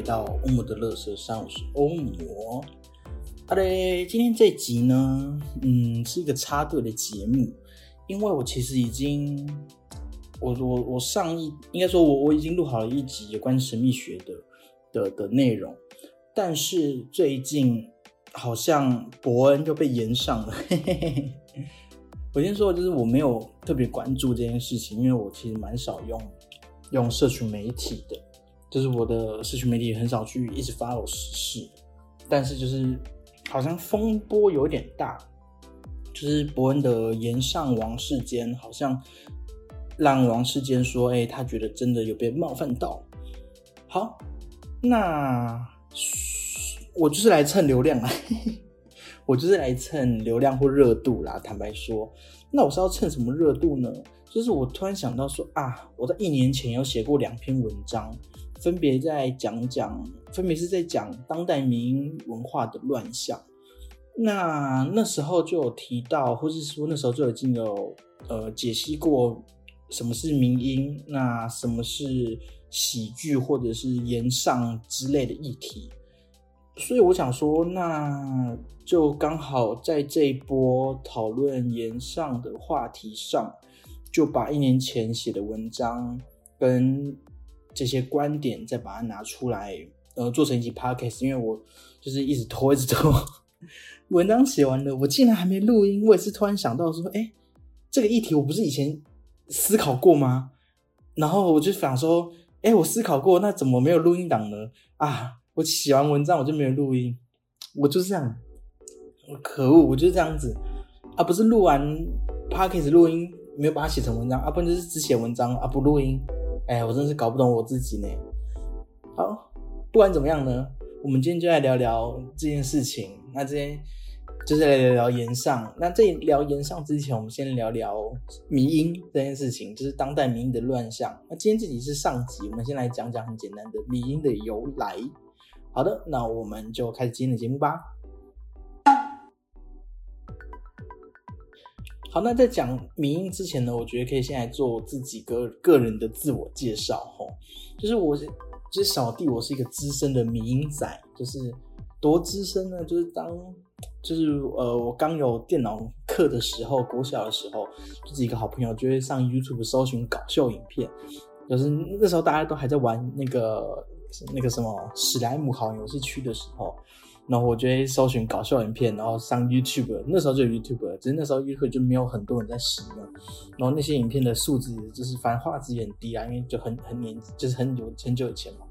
回到欧姆的乐色上，我是欧姆。好的，今天这集呢，嗯，是一个插队的节目，因为我其实已经，我我我上一应该说我我已经录好了一集有关神秘学的的的内容，但是最近好像伯恩就被延上了。嘿嘿嘿我先说，就是我没有特别关注这件事情，因为我其实蛮少用用社群媒体的，就是我的社群媒体很少去一直 follow 时事，但是就是好像风波有点大，就是伯恩的延上王世坚好像让王世坚说，哎，他觉得真的有被冒犯到。好，那我就是来蹭流量啊。我就是来蹭流量或热度啦。坦白说，那我是要蹭什么热度呢？就是我突然想到说啊，我在一年前有写过两篇文章，分别在讲讲，分别是在讲当代民文化的乱象。那那时候就有提到，或是说那时候就已经有呃解析过什么是民音，那什么是喜剧或者是言上之类的议题。所以我想说，那就刚好在这一波讨论言上的话题上，就把一年前写的文章跟这些观点再把它拿出来，呃，做成一集 podcast。因为我就是一直拖，一直拖，文章写完了，我竟然还没录音。我也是突然想到说，哎，这个议题我不是以前思考过吗？然后我就想说，哎，我思考过，那怎么没有录音档呢？啊！我写完文章我就没有录音，我就是这样，可恶，我就是这样子啊！不是录完 podcast 录音没有把它写成文章啊，不然就是只写文章啊不录音，哎，我真是搞不懂我自己呢。好，不管怎么样呢，我们今天就来聊聊这件事情。那今天就是来聊聊言上。那在聊言上之前，我们先聊聊迷音这件事情，就是当代迷音的乱象。那今天这集是上集，我们先来讲讲很简单的迷音的由来。好的，那我们就开始今天的节目吧。好，那在讲民音之前呢，我觉得可以先来做自己个个人的自我介绍吼。就是我，就是小弟，我是一个资深的民音仔，就是多资深呢，就是当就是呃，我刚有电脑课的时候，国小的时候，就是一个好朋友就会上 YouTube 搜寻搞笑影片，就是那时候大家都还在玩那个。那个什么史莱姆好游戏区的时候，然后我就会搜寻搞笑影片，然后上 YouTube。那时候就有 YouTube，只是那时候 YouTube 就没有很多人在使用。然后那些影片的素质就是反正画质也很低啊，因为就很很年就是很久很久以前嘛。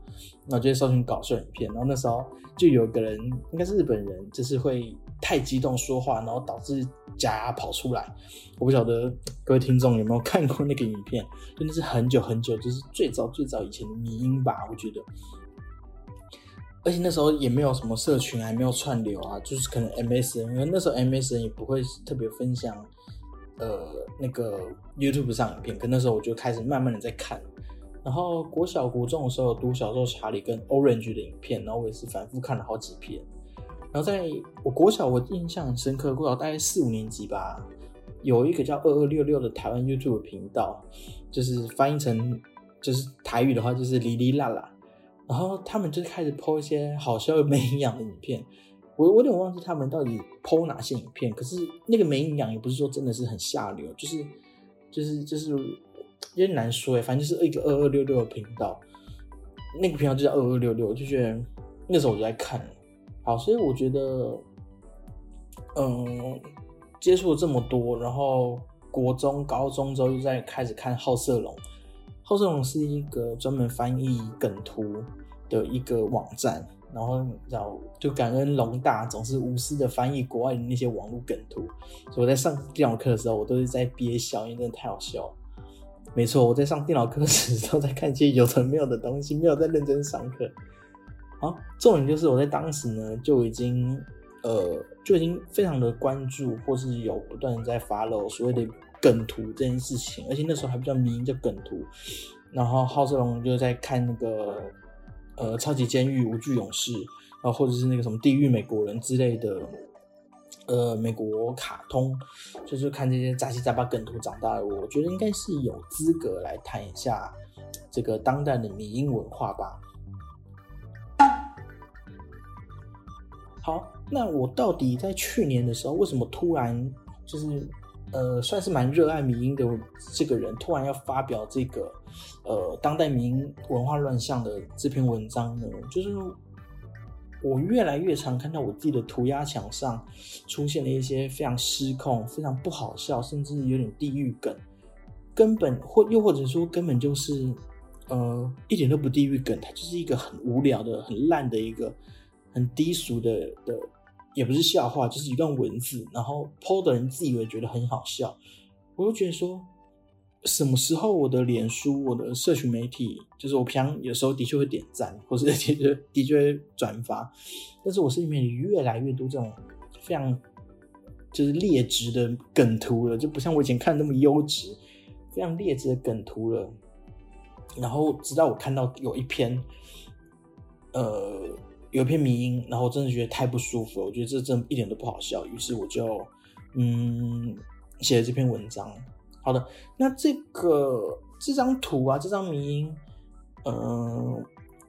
然后就会搜寻搞笑影片，然后那时候就有个人应该是日本人，就是会太激动说话，然后导致假牙跑出来。我不晓得各位听众有没有看过那个影片，真的是很久很久，就是最早最早以前的迷音吧，我觉得。而且那时候也没有什么社群，还没有串流啊，就是可能 MSN，因为那时候 MSN 也不会特别分享，呃，那个 YouTube 上影片。可那时候我就开始慢慢的在看，然后国小国中的时候读小时候查理跟 Orange 的影片，然后我也是反复看了好几篇。然后在我国小我印象很深刻，国小大概四五年级吧，有一个叫二二六六的台湾 YouTube 频道，就是翻译成就是台语的话就是哩哩啦啦。然后他们就开始剖一些好笑又没营养的影片，我我有点忘记他们到底剖哪些影片。可是那个没营养也不是说真的是很下流，就是就是就是有点难说哎，反正就是一个二二六六的频道，那个频道就叫二二六六，就觉得那时候我就在看。好，所以我觉得，嗯，接触了这么多，然后国中、高中之后又在开始看好色龙。好色龙是一个专门翻译梗图。的一个网站，然后叫就感恩龙大总是无私的翻译国外的那些网络梗图，所以我在上电脑课的时候，我都是在憋笑，因为真的太好笑了。没错，我在上电脑课时都在看一些有的没有的东西，没有在认真上课。好，重点就是我在当时呢就已经呃就已经非常的关注，或是有不断的在 follow 所谓的梗图这件事情，而且那时候还比较迷叫梗图。然后浩志龙就在看那个呃超级监狱、无惧勇士，然后或者是那个什么地狱美国人之类的。呃，美国卡通就是看这些杂七杂八梗图长大的，我觉得应该是有资格来谈一下这个当代的迷音文化吧。好，那我到底在去年的时候，为什么突然就是呃，算是蛮热爱民音的这个人，突然要发表这个呃当代民音文化乱象的这篇文章呢？就是。我越来越常看到我自己的涂鸦墙上出现了一些非常失控、非常不好笑，甚至有点地狱梗，根本或又或者说根本就是呃一点都不地狱梗，它就是一个很无聊的、很烂的一个很低俗的的，也不是笑话，就是一段文字，然后 PO 的人自以为觉得很好笑，我就觉得说。什么时候我的脸书、我的社群媒体，就是我平常有时候的确会点赞，或者 的确的确会转发，但是我身边越来越多这种非常就是劣质的梗图了，就不像我以前看那么优质，非常劣质的梗图了。然后直到我看到有一篇，呃，有一篇迷音，然后我真的觉得太不舒服了，我觉得这真一点都不好笑，于是我就嗯写了这篇文章。好的，那这个这张图啊，这张迷音，嗯，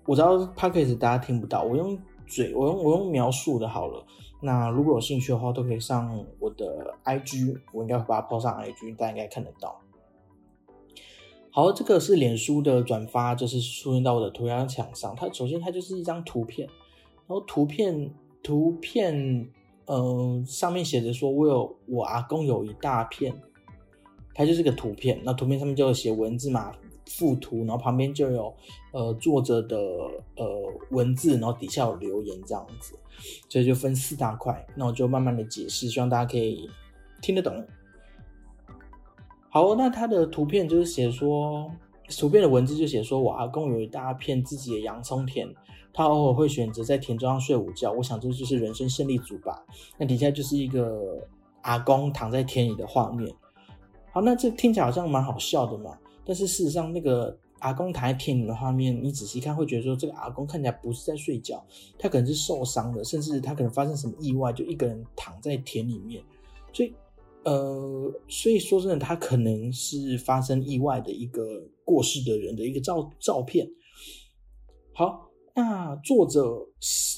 我知道 p a c k a g e 大家听不到，我用嘴，我用我用描述的好了。那如果有兴趣的话，都可以上我的 IG，我应该会把它抛上 IG，大家应该看得到。好，这个是脸书的转发，就是出现到我的涂鸦墙上。它首先它就是一张图片，然后图片图片，嗯，上面写着说我有我阿公有一大片。它就是个图片，那图片上面就有写文字嘛，附图，然后旁边就有呃作者的呃文字，然后底下有留言这样子，所以就分四大块，那我就慢慢的解释，希望大家可以听得懂。好，那它的图片就是写说，图片的文字就写说我阿公有一大片自己的洋葱田，他偶尔会选择在田中央睡午觉，我想这就是人生胜利组吧。那底下就是一个阿公躺在田里的画面。好，那这听起来好像蛮好笑的嘛。但是事实上，那个阿公躺在田里的画面，你仔细看会觉得说，这个阿公看起来不是在睡觉，他可能是受伤的，甚至他可能发生什么意外，就一个人躺在田里面。所以，呃，所以说真的，他可能是发生意外的一个过世的人的一个照照片。好，那作者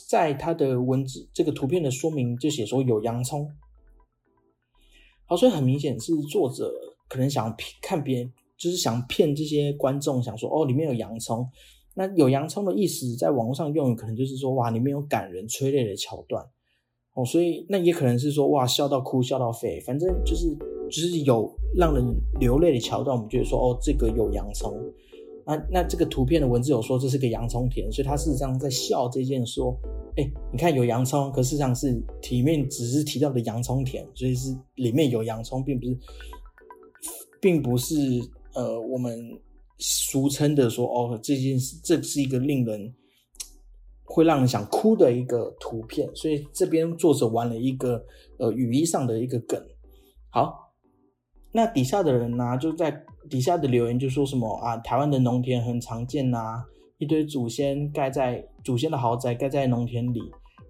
在他的文字这个图片的说明就写说有洋葱。好，所以很明显是作者可能想骗看别人，就是想骗这些观众，想说哦，里面有洋葱。那有洋葱的意思，在网络上用，可能就是说哇，里面有感人催泪的桥段。哦，所以那也可能是说哇，笑到哭，笑到废，反正就是就是有让人流泪的桥段，我们觉得说哦，这个有洋葱。那那这个图片的文字有说这是个洋葱田，所以他事实上在笑这件说。哎，你看有洋葱，可事实上是体面只是提到的洋葱田，所以是里面有洋葱，并不是，并不是呃我们俗称的说哦这件事，这是一个令人会让人想哭的一个图片，所以这边作者玩了一个呃语义上的一个梗。好，那底下的人呢就在底下的留言就说什么啊，台湾的农田很常见呐。一堆祖先盖在祖先的豪宅盖在农田里，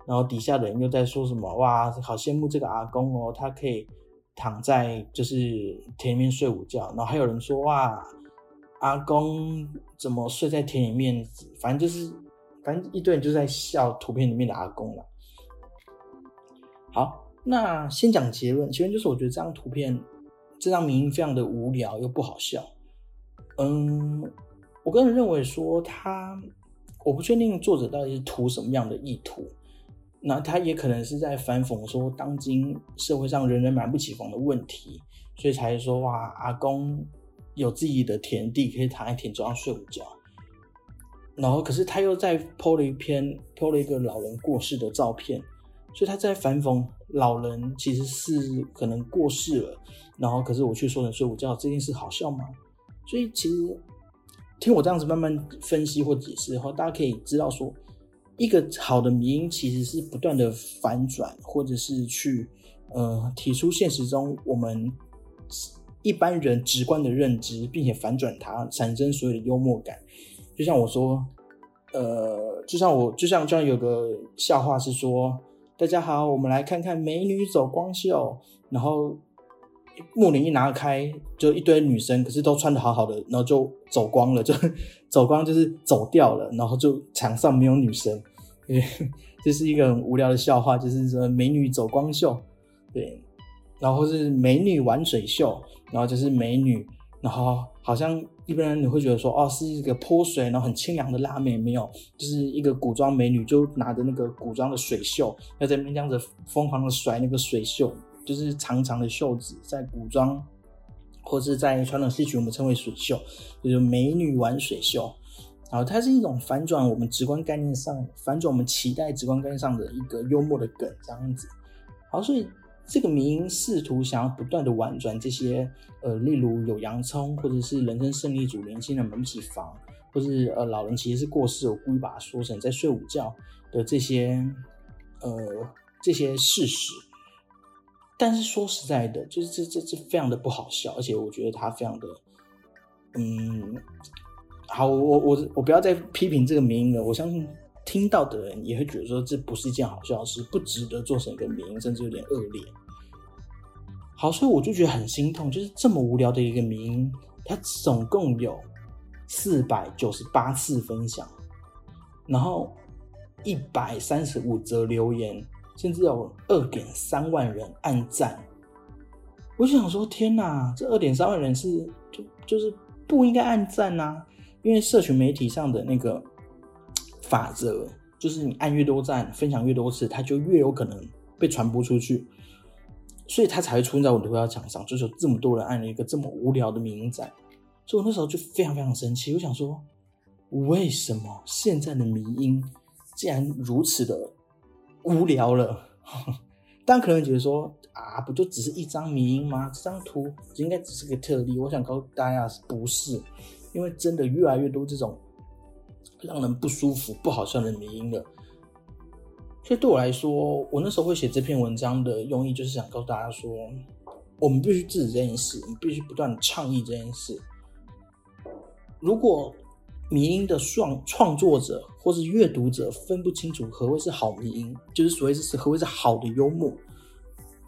然后底下的人又在说什么？哇，好羡慕这个阿公哦，他可以躺在就是田里面睡午觉。然后还有人说哇，阿公怎么睡在田里面？反正就是，反正一堆人就在笑图片里面的阿公了。好，那先讲结论，结论就是我觉得这张图片，这张名非常的无聊又不好笑。嗯。我个人认为说他，我不确定作者到底是图什么样的意图，那他也可能是在反讽说当今社会上人人买不起房的问题，所以才说哇阿公有自己的田地可以躺在田中央睡午觉，然后可是他又在 PO 了一篇 PO 了一个老人过世的照片，所以他在反讽老人其实是可能过世了，然后可是我却说成睡午觉这件事好笑吗？所以其实。听我这样子慢慢分析或解释的话，大家可以知道说，一个好的迷因其实是不断的反转，或者是去呃提出现实中我们一般人直观的认知，并且反转它，产生所有的幽默感。就像我说，呃，就像我就像就像有个笑话是说，大家好，我们来看看美女走光秀，然后。木林一拿开，就一堆女生，可是都穿的好好的，然后就走光了，就 走光就是走掉了，然后就场上没有女生，对，这是一个很无聊的笑话，就是说美女走光秀，对，然后是美女玩水秀，然后就是美女，然后好像一般人你会觉得说，哦，是一个泼水，然后很清凉的辣妹，没有，就是一个古装美女，就拿着那个古装的水袖，要在那边这样子疯狂的甩那个水袖。就是长长的袖子，在古装或是在传统戏曲，我们称为水袖，就是美女玩水袖。然后它是一种反转我们直观概念上，反转我们期待直观概念上的一个幽默的梗，这样子。好，所以这个名试图想要不断的婉转这些，呃，例如有洋葱，或者是人生胜利组年轻人买不起房，或是呃老人其实是过世，我故意把它说成在睡午觉的这些，呃，这些事实。但是说实在的，就是这这这非常的不好笑，而且我觉得他非常的，嗯，好，我我我不要再批评这个名音了。我相信听到的人也会觉得说这不是一件好笑的事，不值得做成一个名音，甚至有点恶劣。好，所以我就觉得很心痛，就是这么无聊的一个名，它总共有四百九十八次分享，然后一百三十五则留言。甚至有二点三万人按赞，我想说：天哪，这二点三万人是就就是不应该按赞呐！因为社群媒体上的那个法则，就是你按越多赞，分享越多次，它就越有可能被传播出去，所以它才会出现在我的头条墙上。就是有这么多人按了一个这么无聊的名赞，所以我那时候就非常非常生气。我想说，为什么现在的迷音竟然如此的？无聊了，但可能觉得说啊，不就只是一张迷音吗？这张图应该只是个特例。我想告诉大家，不是，因为真的越来越多这种让人不舒服、不好笑的迷音了。所以对我来说，我那时候会写这篇文章的用意，就是想告诉大家说，我们必须制止这件事，我们必须不断的倡议这件事。如果迷音的创创作者或是阅读者分不清楚何谓是好迷音，就是所谓是何谓是好的幽默。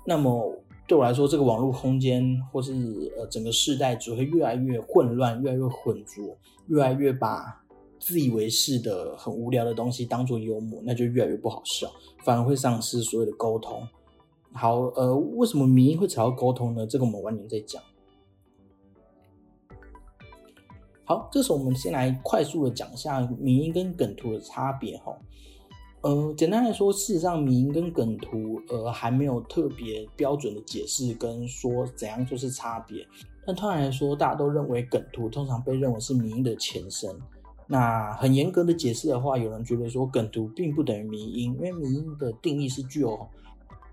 那么对我来说，这个网络空间或是呃整个世代只会越来越混乱，越来越浑浊，越来越把自以为是的很无聊的东西当做幽默，那就越来越不好笑，反而会丧失所有的沟通。好，呃，为什么迷音会吵到沟通呢？这个我们晚点再讲。好，这时候我们先来快速的讲一下迷音跟梗图的差别哈。呃，简单来说，事实上迷音跟梗图呃还没有特别标准的解释跟说怎样就是差别。但通常来说，大家都认为梗图通常被认为是迷音的前身。那很严格的解释的话，有人觉得说梗图并不等于迷音，因为迷音的定义是具有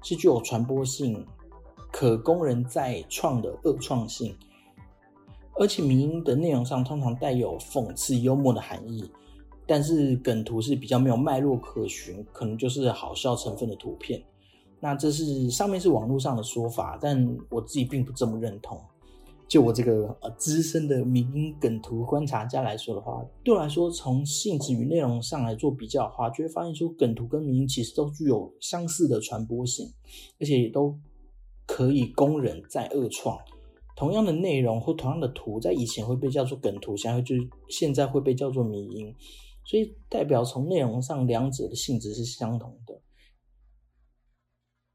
是具有传播性、可供人再创的恶创性。而且迷音的内容上通常带有讽刺幽默的含义，但是梗图是比较没有脉络可循，可能就是好笑成分的图片。那这是上面是网络上的说法，但我自己并不这么认同。就我这个呃资深的迷音梗图观察家来说的话，对我来说，从性质与内容上来做比较的话，就会发现说梗图跟迷音其实都具有相似的传播性，而且也都可以供人再恶创。同样的内容或同样的图，在以前会被叫做梗图，现在就现在会被叫做迷音，所以代表从内容上两者的性质是相同的。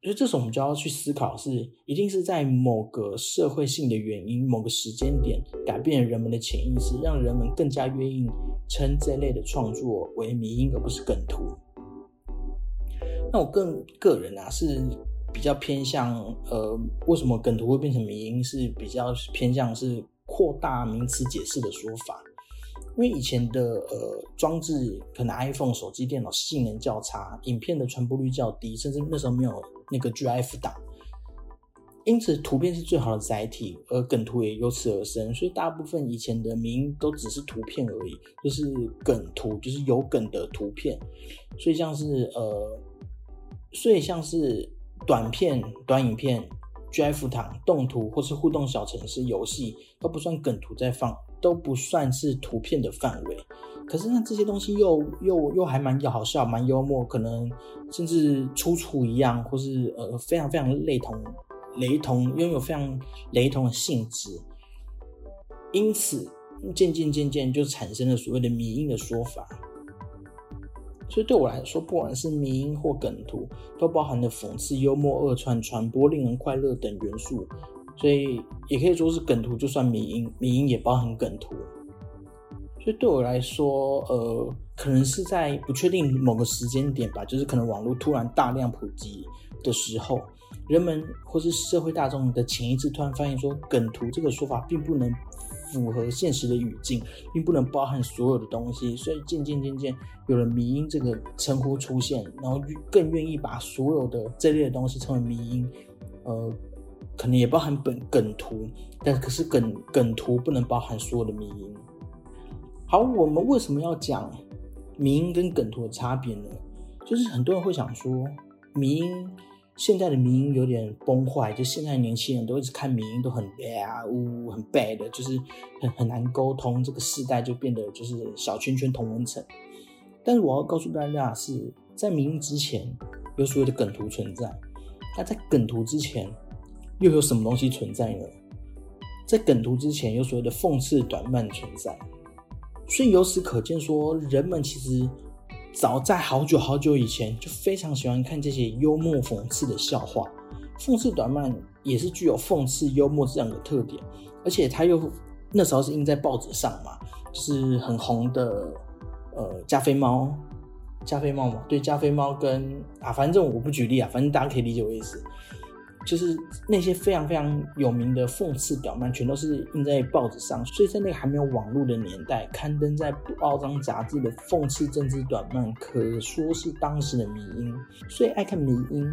所以这时候我们就要去思考，是一定是在某个社会性的原因、某个时间点改变人们的潜意识，让人们更加愿意称这类的创作为迷因，而不是梗图。那我更个人啊是。比较偏向呃，为什么梗图会变成迷因？是比较偏向是扩大名词解释的说法。因为以前的呃装置，可能 iPhone 手机、电脑性能较差，影片的传播率较低，甚至那时候没有那个 GIF 档。因此图片是最好的载体，而梗图也由此而生。所以大部分以前的名都只是图片而已，就是梗图，就是有梗的图片。所以像是呃，所以像是短片、短影片、GIF 档、动图或是互动小程式、游戏都不算梗图在放，都不算是图片的范围。可是呢，这些东西又又又还蛮好笑、蛮幽默，可能甚至出处一样，或是呃非常非常雷同、雷同拥有非常雷同的性质，因此渐渐渐渐就产生了所谓的迷因的说法。所以对我来说，不管是迷因或梗图，都包含了讽刺、幽默、二传、传播、令人快乐等元素，所以也可以说是梗图就算迷因，迷因也包含梗图。所以对我来说，呃，可能是在不确定某个时间点吧，就是可能网络突然大量普及的时候，人们或是社会大众的潜意识突然发现说，梗图这个说法并不能符合现实的语境，并不能包含所有的东西，所以渐渐渐渐有了迷音这个称呼出现，然后更愿意把所有的这类的东西称为迷音，呃，可能也包含本梗图，但可是梗梗图不能包含所有的迷音。好，我们为什么要讲迷音跟梗图的差别呢？就是很多人会想说，迷音现在的迷音有点崩坏，就现在年轻人都一直看迷音都很啊呜很 bad，就是很很难沟通，这个世代就变得就是小圈圈同文层。但是我要告诉大家的是，在迷音之前有所谓的梗图存在，那在梗图之前又有什么东西存在呢？在梗图之前有所谓的讽刺短漫存在。所以由此可见，说人们其实早在好久好久以前就非常喜欢看这些幽默讽刺的笑话。讽刺短漫也是具有讽刺幽默这样的特点，而且它又那时候是印在报纸上嘛，是很红的。呃，加菲猫，加菲猫嘛，对，加菲猫跟啊，反正我不举例啊，反正大家可以理解我意思。就是那些非常非常有名的讽刺短漫，全都是印在报纸上，所以在那个还没有网络的年代，刊登在报章杂志的讽刺政治短漫，可说是当时的迷因。所以爱看迷因，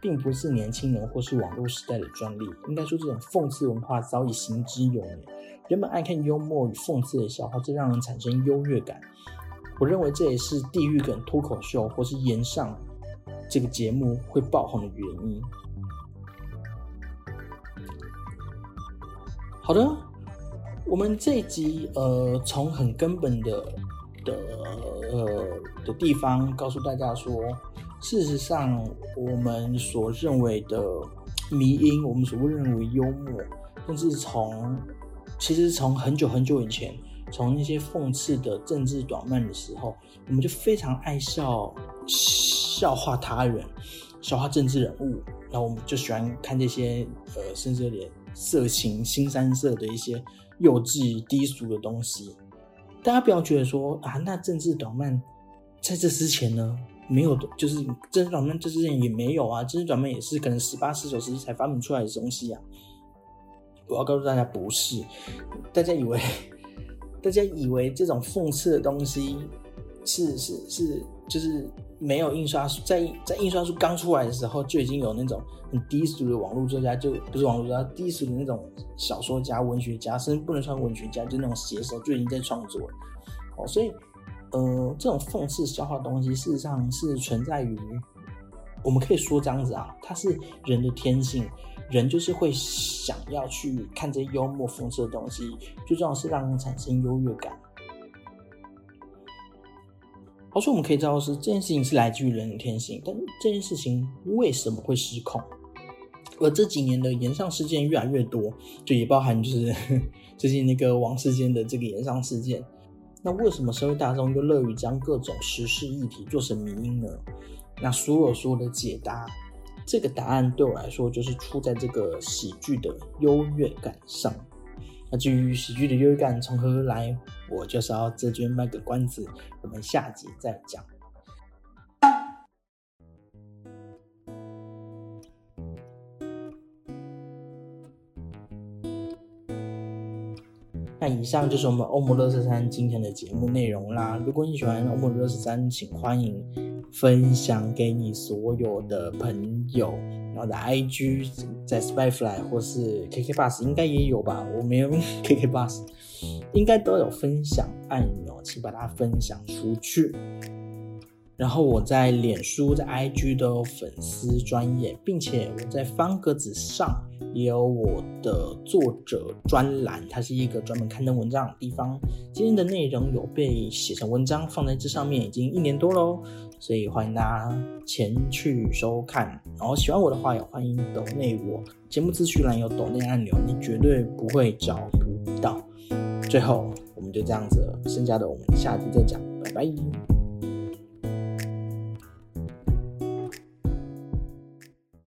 并不是年轻人或是网络时代的专利，应该说这种讽刺文化早已行之有年。人们爱看幽默与讽刺的笑话，这让人产生优越感。我认为这也是地狱梗脱口秀或是延上这个节目会爆红的原因。好的，我们这一集呃，从很根本的的呃的地方告诉大家说，事实上我们所认为的迷因，我们所认为幽默，甚至从其实从很久很久以前，从那些讽刺的政治短漫的时候，我们就非常爱笑笑话他人，笑话政治人物，然后我们就喜欢看这些呃，甚至连。色情、新三色的一些幼稚低俗的东西，大家不要觉得说啊，那政治短漫在这之前呢没有，就是政治短漫这之前也没有啊，政治短漫也是可能十八、十九世纪才发明出来的东西啊。我要告诉大家，不是，大家以为，大家以为这种讽刺的东西是是是，就是。没有印刷术，在在印刷术刚出来的时候，就已经有那种很低俗的网络作家，就不是网络作家，低俗的那种小说家、文学家，甚至不能算文学家，就那种写手就已经在创作了。哦，所以，呃，这种讽刺笑话东西，事实上是存在于，我们可以说这样子啊，它是人的天性，人就是会想要去看这些幽默讽刺的东西，最重要是让人产生优越感。好，所以我们可以知道是这件事情是来自于人的天性，但这件事情为什么会失控？而这几年的延上事件越来越多，就也包含就是 最近那个王世坚的这个延上事件。那为什么社会大众又乐于将各种时事议题做成迷因呢？那所有所有的解答，这个答案对我来说就是出在这个喜剧的优越感上。那至于喜剧的优越感从何而来，我就是要这边卖个关子，我们下集再讲。那以上就是我们欧姆乐十三今天的节目内容啦。如果你喜欢欧姆乐十三，请欢迎分享给你所有的朋友。然后在 IG，在 Spyfly 或是 KK Bus 应该也有吧？我没有用 KK Bus，应该都有分享按钮，请把它分享出去。然后我在脸书、在 IG 都有粉丝专业，并且我在方格子上也有我的作者专栏，它是一个专门刊登文章的地方。今天的内容有被写成文章放在这上面，已经一年多喽，所以欢迎大家前去收看。然后喜欢我的话，也欢迎抖内我。节目资讯栏有抖内按钮，你绝对不会找不到。最后，我们就这样子，剩下的我们下期再讲，拜拜。